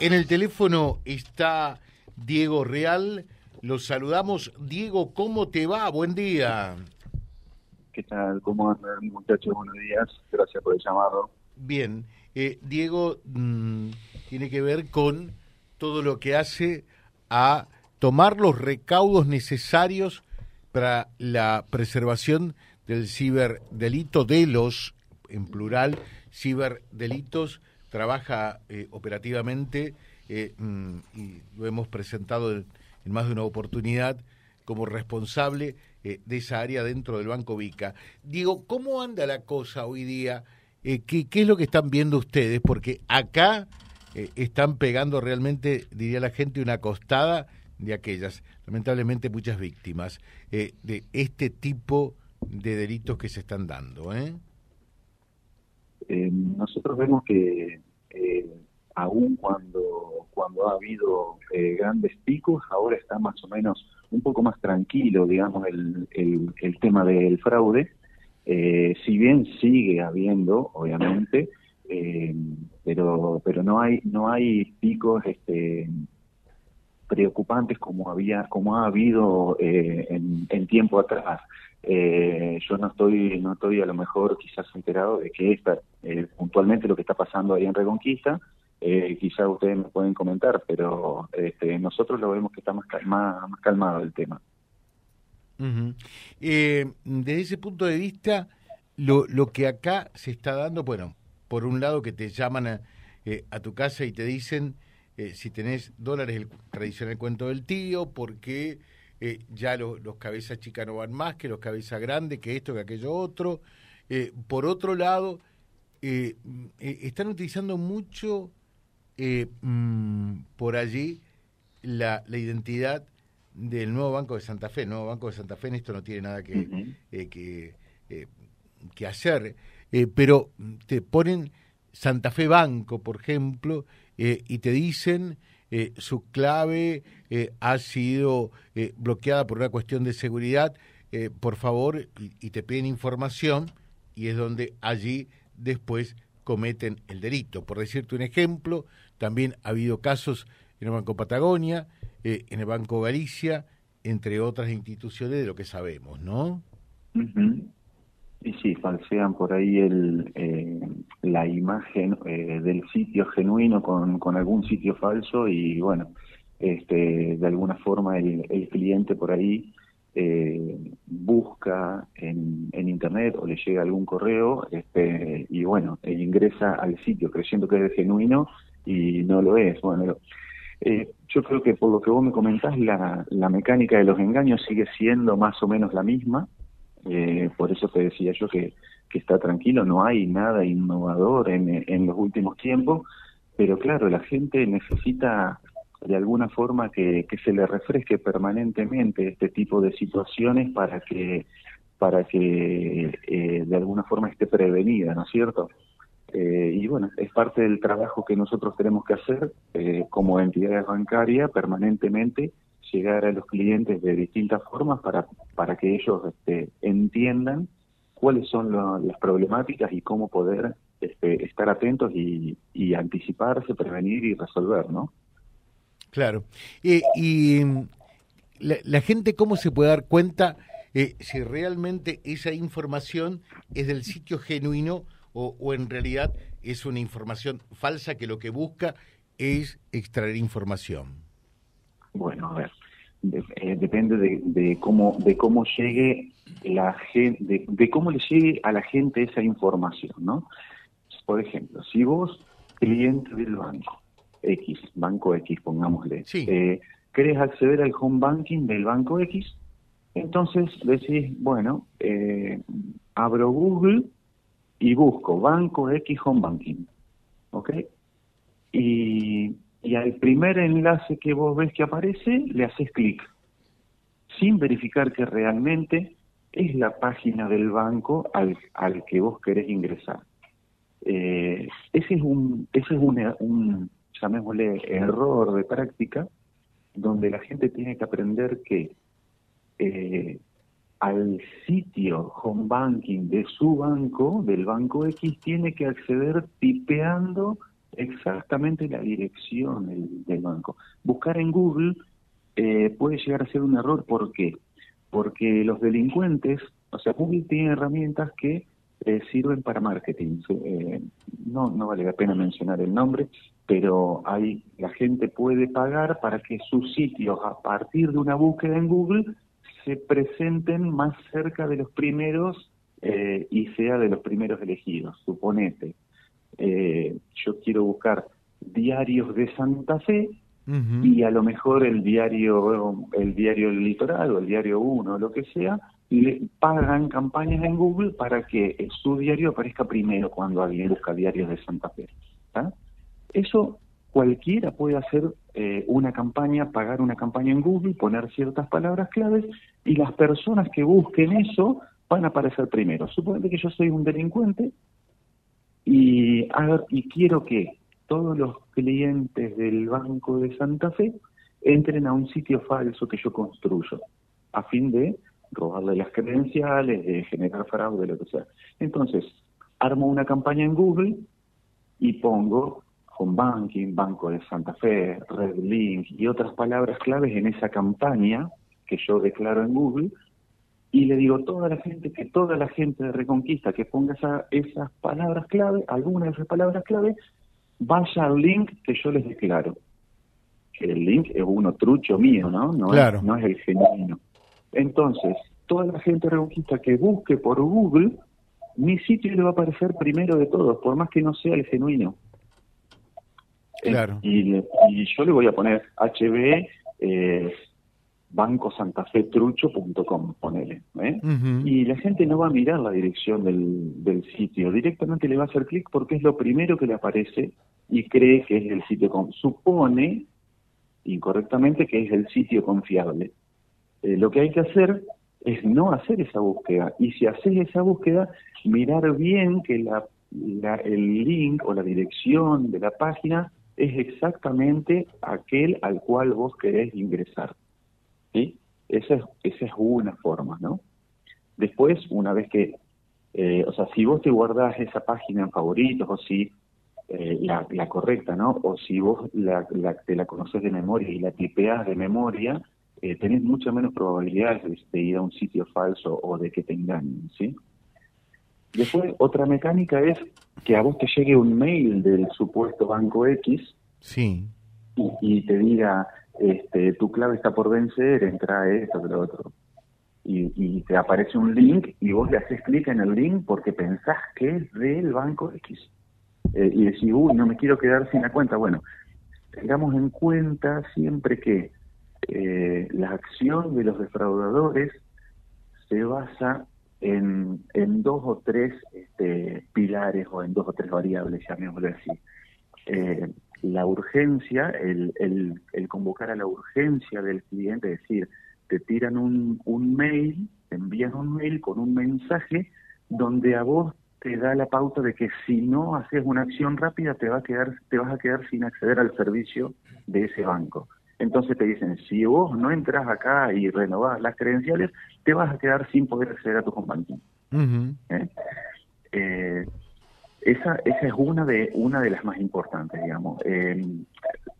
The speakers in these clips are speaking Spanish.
En el teléfono está Diego Real. Los saludamos. Diego, ¿cómo te va? Buen día. ¿Qué tal? ¿Cómo andan, muchachos? Buenos días. Gracias por el llamado. Bien. Eh, Diego mm, tiene que ver con todo lo que hace a tomar los recaudos necesarios para la preservación del ciberdelito, de los, en plural, ciberdelitos trabaja eh, operativamente eh, mm, y lo hemos presentado en, más de una oportunidad como responsable eh, de esa área dentro del Banco Vica. Digo, ¿cómo anda la cosa hoy día? ¿qué, ¿Qué es lo que están viendo ustedes? Porque acá están pegando realmente, diría la gente, una costada de aquellas, lamentablemente muchas víctimas de este tipo de delitos que se están dando. ¿eh? Eh, nosotros vemos que eh, aún cuando, cuando ha habido eh, grandes picos, ahora está más o menos un poco más tranquilo, digamos, el, el, tema del fraude. si bien sigue habiendo, obviamente, pero pero no hay no hay picos este preocupantes como había como ha habido en, en tiempo atrás. Eh, yo no estoy no estoy a lo mejor quizás enterado de que esta, eh, puntualmente lo que está pasando ahí en Reconquista eh, quizás ustedes me pueden comentar pero este, nosotros lo vemos que está más más calmado el tema. Eh, desde ese punto de vista lo, lo que acá se está dando bueno por un lado que te llaman a, a tu casa y te dicen si tenés dólares el tradicional cuento del tío porque eh, ya los cabezas chicas no van más que los cabezas grandes, que esto, que aquello otro. Eh, por otro lado, eh, están utilizando mucho mm, por allí la, la, identidad del nuevo Banco de Santa Fe. El nuevo Banco de Santa Fe en esto no tiene nada que, que, que hacer, pero te ponen Santa Fe Banco, por ejemplo, y te dicen eh, su clave eh, ha sido eh, bloqueada por una cuestión de seguridad, por favor, y, te piden información, y es donde allí después cometen el delito. Por decirte un ejemplo, también ha habido casos en el Banco Patagonia, en el Banco Galicia, entre otras instituciones de lo que sabemos, ¿no? Y sí, falsean por ahí el, eh, la imagen eh, del sitio genuino con, con algún sitio falso y bueno, este, de alguna forma el, el cliente por ahí eh, busca en, en internet o le llega algún correo este, y bueno, e ingresa al sitio creyendo que es genuino y no lo es. Bueno, eh, yo creo que por lo que vos me comentás, la, la mecánica de los engaños sigue siendo más o menos la misma eh, por eso te decía yo que, está tranquilo, no hay nada innovador en, en los últimos tiempos, pero claro, la gente necesita de alguna forma que, que se le refresque permanentemente este tipo de situaciones para que para que eh, de alguna forma esté prevenida, ¿no es cierto? Eh, y bueno, es parte del trabajo que nosotros tenemos que hacer eh, como entidades bancarias permanentemente llegar a los clientes de distintas formas para, para que ellos este, entiendan cuáles son las problemáticas y cómo poder este, estar atentos y, anticiparse, prevenir y resolver, ¿no? Claro. y la, gente, ¿cómo se puede dar cuenta eh, si realmente esa información es del sitio genuino o, o en realidad es una información falsa que lo que busca es extraer información? Bueno, a ver, eh, depende de, cómo de cómo llegue la gente, de, cómo le llegue a la gente esa información, ¿no? Por ejemplo, si vos cliente del banco X, banco X, pongámosle, eh, querés acceder al home banking del banco X, entonces decís, bueno, eh, abro Google y busco banco X home banking, ¿ok? Y y al primer enlace que vos ves que aparece, le haces clic, sin verificar que realmente es la página del banco al, al que vos querés ingresar. Eh, ese es un, ese es un, un, llamémosle, error de práctica, donde la gente tiene que aprender que eh, al sitio home banking de su banco, del banco X, tiene que acceder tipeando exactamente la dirección del, banco. Buscar en Google eh, puede llegar a ser un error, ¿por qué? Porque los delincuentes, o sea, Google tiene herramientas que eh, sirven para marketing. Eh, no, no vale la pena mencionar el nombre, pero hay, la gente puede pagar para que sus sitios, a partir de una búsqueda en Google, se presenten más cerca de los primeros eh, y sea de los primeros elegidos. Suponete, yo quiero buscar diarios de Santa Fe y a lo mejor el diario el diario el litoral o el diario 1 lo que sea le pagan campañas en Google para que su diario aparezca primero cuando alguien busca diarios de Santa Fe. Eso cualquiera puede hacer eh, una campaña, pagar una campaña en Google, poner ciertas palabras claves y las personas que busquen eso van a aparecer primero. Suponete que yo soy un delincuente y, quiero que todos los clientes del Banco de Santa Fe entren a un sitio falso que yo construyo a fin de robarle las credenciales, de generar fraude, lo que sea. Entonces, armo una campaña en Google y pongo Home Banking, Banco de Santa Fe, Red Link y otras palabras claves en esa campaña que yo declaro en Google y le digo a toda la gente que toda la gente de Reconquista que ponga esas palabras clave, alguna de esas palabras clave, vaya al link que yo les declaro. Que el link es uno trucho mío, ¿no? No, es, no es el genuino. Entonces, toda la gente reconquista que busque por Google, mi sitio le va a aparecer primero de todos, por más que no sea el genuino. Eh, claro. y, yo le voy a poner hb eh, bancosantafetrucho.com, ponele. ¿eh? Y la gente no va a mirar la dirección del, del sitio, directamente le va a hacer clic porque es lo primero que le aparece y cree que es el sitio, con, supone incorrectamente que es el sitio confiable. Eh, lo que hay que hacer es no hacer esa búsqueda. Y si haces esa búsqueda, mirar bien que la, el link o la dirección de la página es exactamente aquel al cual vos querés ingresar. ¿Sí? Esa es, esa es una forma, ¿no? Después, una vez que, eh, o sea, si vos te guardás esa página en favoritos o si eh, la, la, correcta, ¿no? O si vos la, la, te la conoces de memoria y la tipeás de memoria, eh, tenés muchas menos probabilidades de, ir a un sitio falso o de que te engañen, ¿sí? Después, otra mecánica es que a vos te llegue un mail del supuesto banco X sí. y, te diga, este, tu clave está por vencer, entra esto, lo otro. Y, te aparece un link y vos le haces clic en el link porque pensás que es del banco X. Eh, y decís, uy, no me quiero quedar sin la cuenta. Bueno, tengamos en cuenta siempre que eh, la acción de los defraudadores se basa en, en dos o tres este, pilares o en dos o tres variables, llamémoslo así. Eh, la urgencia, el, el, el, convocar a la urgencia del cliente, es decir, te tiran un, un mail, te envían un mail con un mensaje donde a vos te da la pauta de que si no haces una acción rápida te va a quedar te vas a quedar sin acceder al servicio de ese banco. Entonces te dicen, si vos no entras acá y renovás las credenciales, te vas a quedar sin poder acceder a tu compañía. ¿Eh? ¿Eh? Esa, esa es una de una de las más importantes, digamos.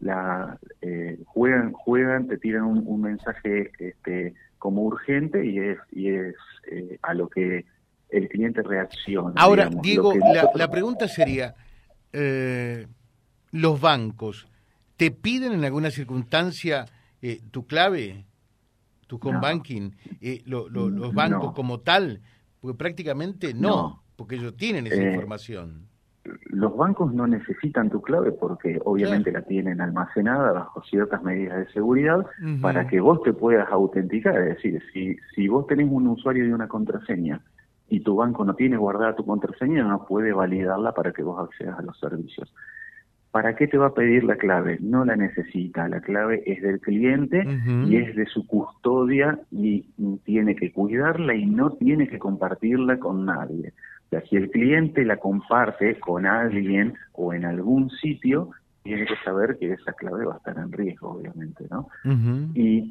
la, eh, juegan, juegan, te tiran un, mensaje este, como urgente y es, y es eh, a lo que el cliente reacciona. Ahora, Diego, la, la, pregunta sería, los bancos, ¿Te piden en alguna circunstancia eh, tu clave, tu home banking, eh, los bancos como tal? Porque prácticamente no, porque ellos tienen esa eh, información. Los bancos no necesitan tu clave porque obviamente la tienen almacenada bajo ciertas medidas de seguridad para que vos te puedas autenticar. Es decir, si, si vos tenés un usuario y una contraseña y tu banco no tiene guardada tu contraseña, no puede validarla para que vos accedas a los servicios. ¿Para qué te va a pedir la clave? No la necesita. La clave es del cliente y es de su custodia y tiene que cuidarla y no tiene que compartirla con nadie. Si el cliente la comparte con alguien o en algún sitio, tiene que saber que esa clave va a estar en riesgo, obviamente, ¿no? Y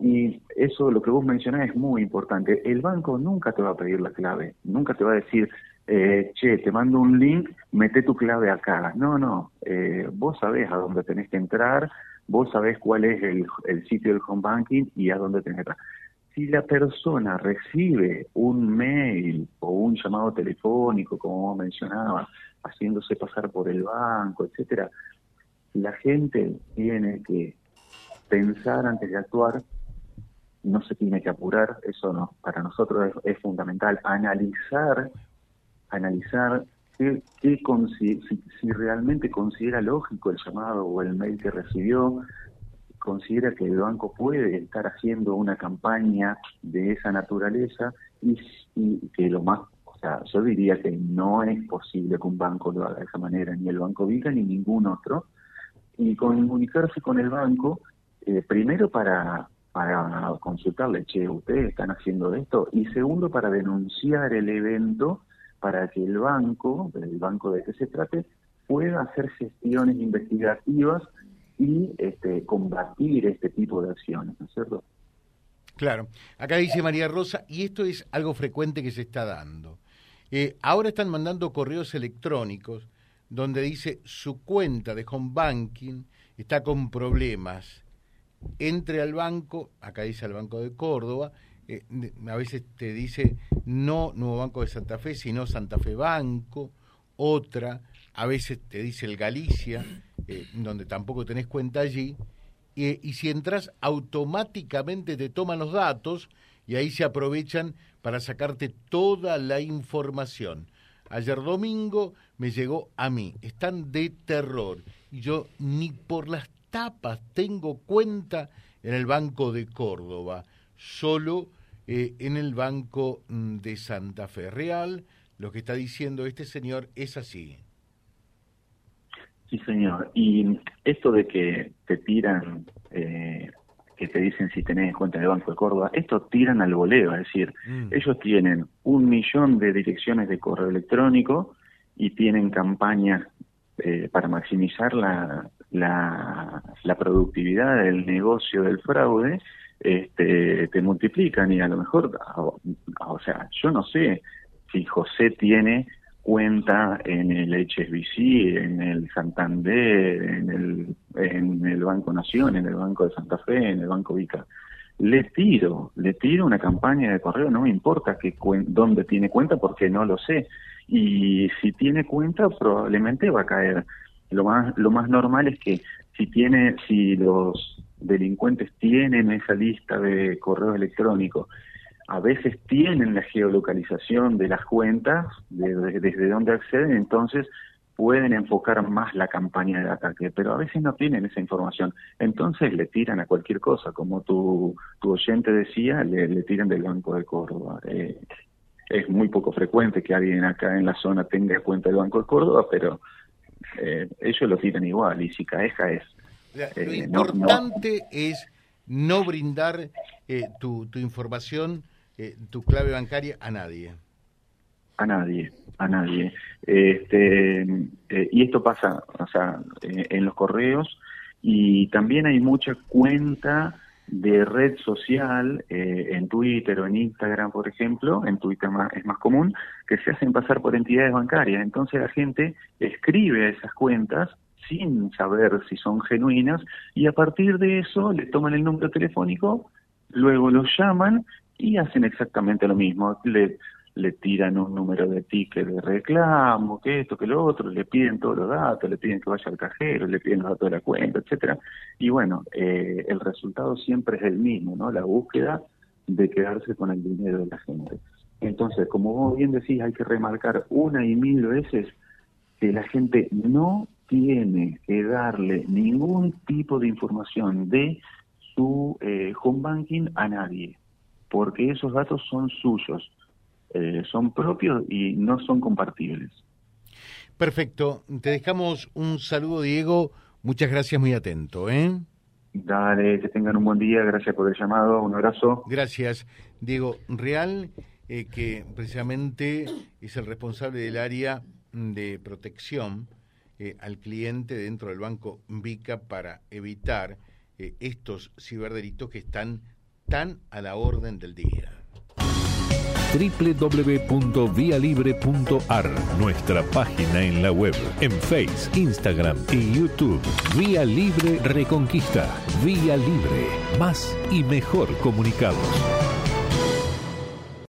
y eso, lo que vos mencionás es muy importante. El banco nunca te va a pedir la clave, nunca te va a decir, eh, che, te mando un link, mete tu clave acá. No, no, eh, vos sabés a dónde tenés que entrar, vos sabés cuál es el, el sitio del home banking y a dónde tenés que entrar. Si la persona recibe un mail o un llamado telefónico, como vos mencionabas, haciéndose pasar por el banco, etcétera, la gente tiene que pensar antes de actuar, no se tiene que apurar, eso no, para nosotros es, fundamental, analizar, analizar qué, si, si realmente considera lógico el llamado o el mail que recibió, considera que el banco puede estar haciendo una campaña de esa naturaleza y, que lo más, o sea, yo diría que no es posible que un banco lo haga de esa manera, ni el Banco Vica ni ningún otro, y comunicarse con el banco, eh, primero para, para consultarle, che, ustedes están haciendo esto, y segundo para denunciar el evento para que el banco, el banco de que se trate, pueda hacer gestiones investigativas y este, combatir este tipo de acciones, ¿no es cierto? Claro, acá dice María Rosa, y esto es algo frecuente que se está dando. Eh, ahora están mandando correos electrónicos donde dice su cuenta de home banking está con problemas. Entre al banco, acá dice al Banco de Córdoba, eh, a veces te dice no Nuevo Banco de Santa Fe, sino Santa Fe Banco, otra, a veces te dice el Galicia, eh, donde tampoco tenés cuenta allí, y si entras automáticamente te toman los datos y ahí se aprovechan para sacarte toda la información. Ayer domingo me llegó a mí, están de terror y yo ni por las tapas tengo cuenta en el Banco de Córdoba, solo eh, en el Banco mm, de Santa Fe Real. Lo que está diciendo este señor es así. Sí, señor. Y esto de que te tiran, eh, que te dicen si tenés cuenta en el Banco de Córdoba, esto tiran al voleo, es decir, mm. ellos tienen un millón de direcciones de correo electrónico y tienen campañas eh, para maximizar la, la, la, productividad del negocio del fraude, este, te multiplican y a lo mejor, o sea, yo no sé si José tiene cuenta en el HSBC, en el Santander, en el, en el Banco Nación, en el Banco de Santa Fe, en el Banco Vica. Le tiro, le tiro una campaña de correo, no me importa que dónde tiene cuenta porque no lo sé. Y si tiene cuenta probablemente va a caer. Lo más, lo más normal es que si tiene, si los delincuentes tienen esa lista de correo electrónico a veces tienen la geolocalización de las cuentas, desde donde acceden, entonces pueden enfocar más la campaña de ataque, pero a veces no tienen esa información. Entonces le tiran a cualquier cosa, como tu, tu oyente decía, le, tiran del Banco de Córdoba. Eh, es muy poco frecuente que alguien acá en la zona tenga cuenta del Banco de Córdoba, pero eh, ellos lo tiran igual y si caes, caes. lo eh, importante es no brindar tu, tu información eh, tu clave bancaria a nadie. A nadie, a nadie. Este, eh, y esto pasa, o sea, eh, en los correos y también hay mucha cuenta de red social en Twitter o en Instagram, por ejemplo, en Twitter es más común, que se hacen pasar por entidades bancarias. Entonces la gente escribe a esas cuentas sin saber si son genuinas y a partir de eso le toman el número telefónico, luego los llaman y hacen exactamente lo mismo. Le, le tiran un número de ticket de reclamo, que esto, que lo otro, le piden todos los datos, le piden que vaya al cajero, le piden los datos de la cuenta, etcétera. Y bueno, eh, el resultado siempre es el mismo, ¿no? La búsqueda de quedarse con el dinero de la gente. Entonces, como vos bien decís, hay que remarcar una y mil veces que la gente no tiene que darle ningún tipo de información de su eh, home banking a nadie porque esos datos son suyos, eh, son propios y no son compartibles. Perfecto, te dejamos un saludo Diego, muchas gracias, muy atento. ¿eh? Dale, que tengan un buen día, gracias por el llamado, un abrazo. Gracias, Diego Real, eh, que precisamente es el responsable del área de protección eh, al cliente dentro del banco Vica para evitar estos ciberdelitos que están tan a la orden del día. www.vialibre.ar, nuestra página en la web, en Face, Instagram y YouTube. Vía Libre Reconquista. Vía Libre. Más y mejor comunicados.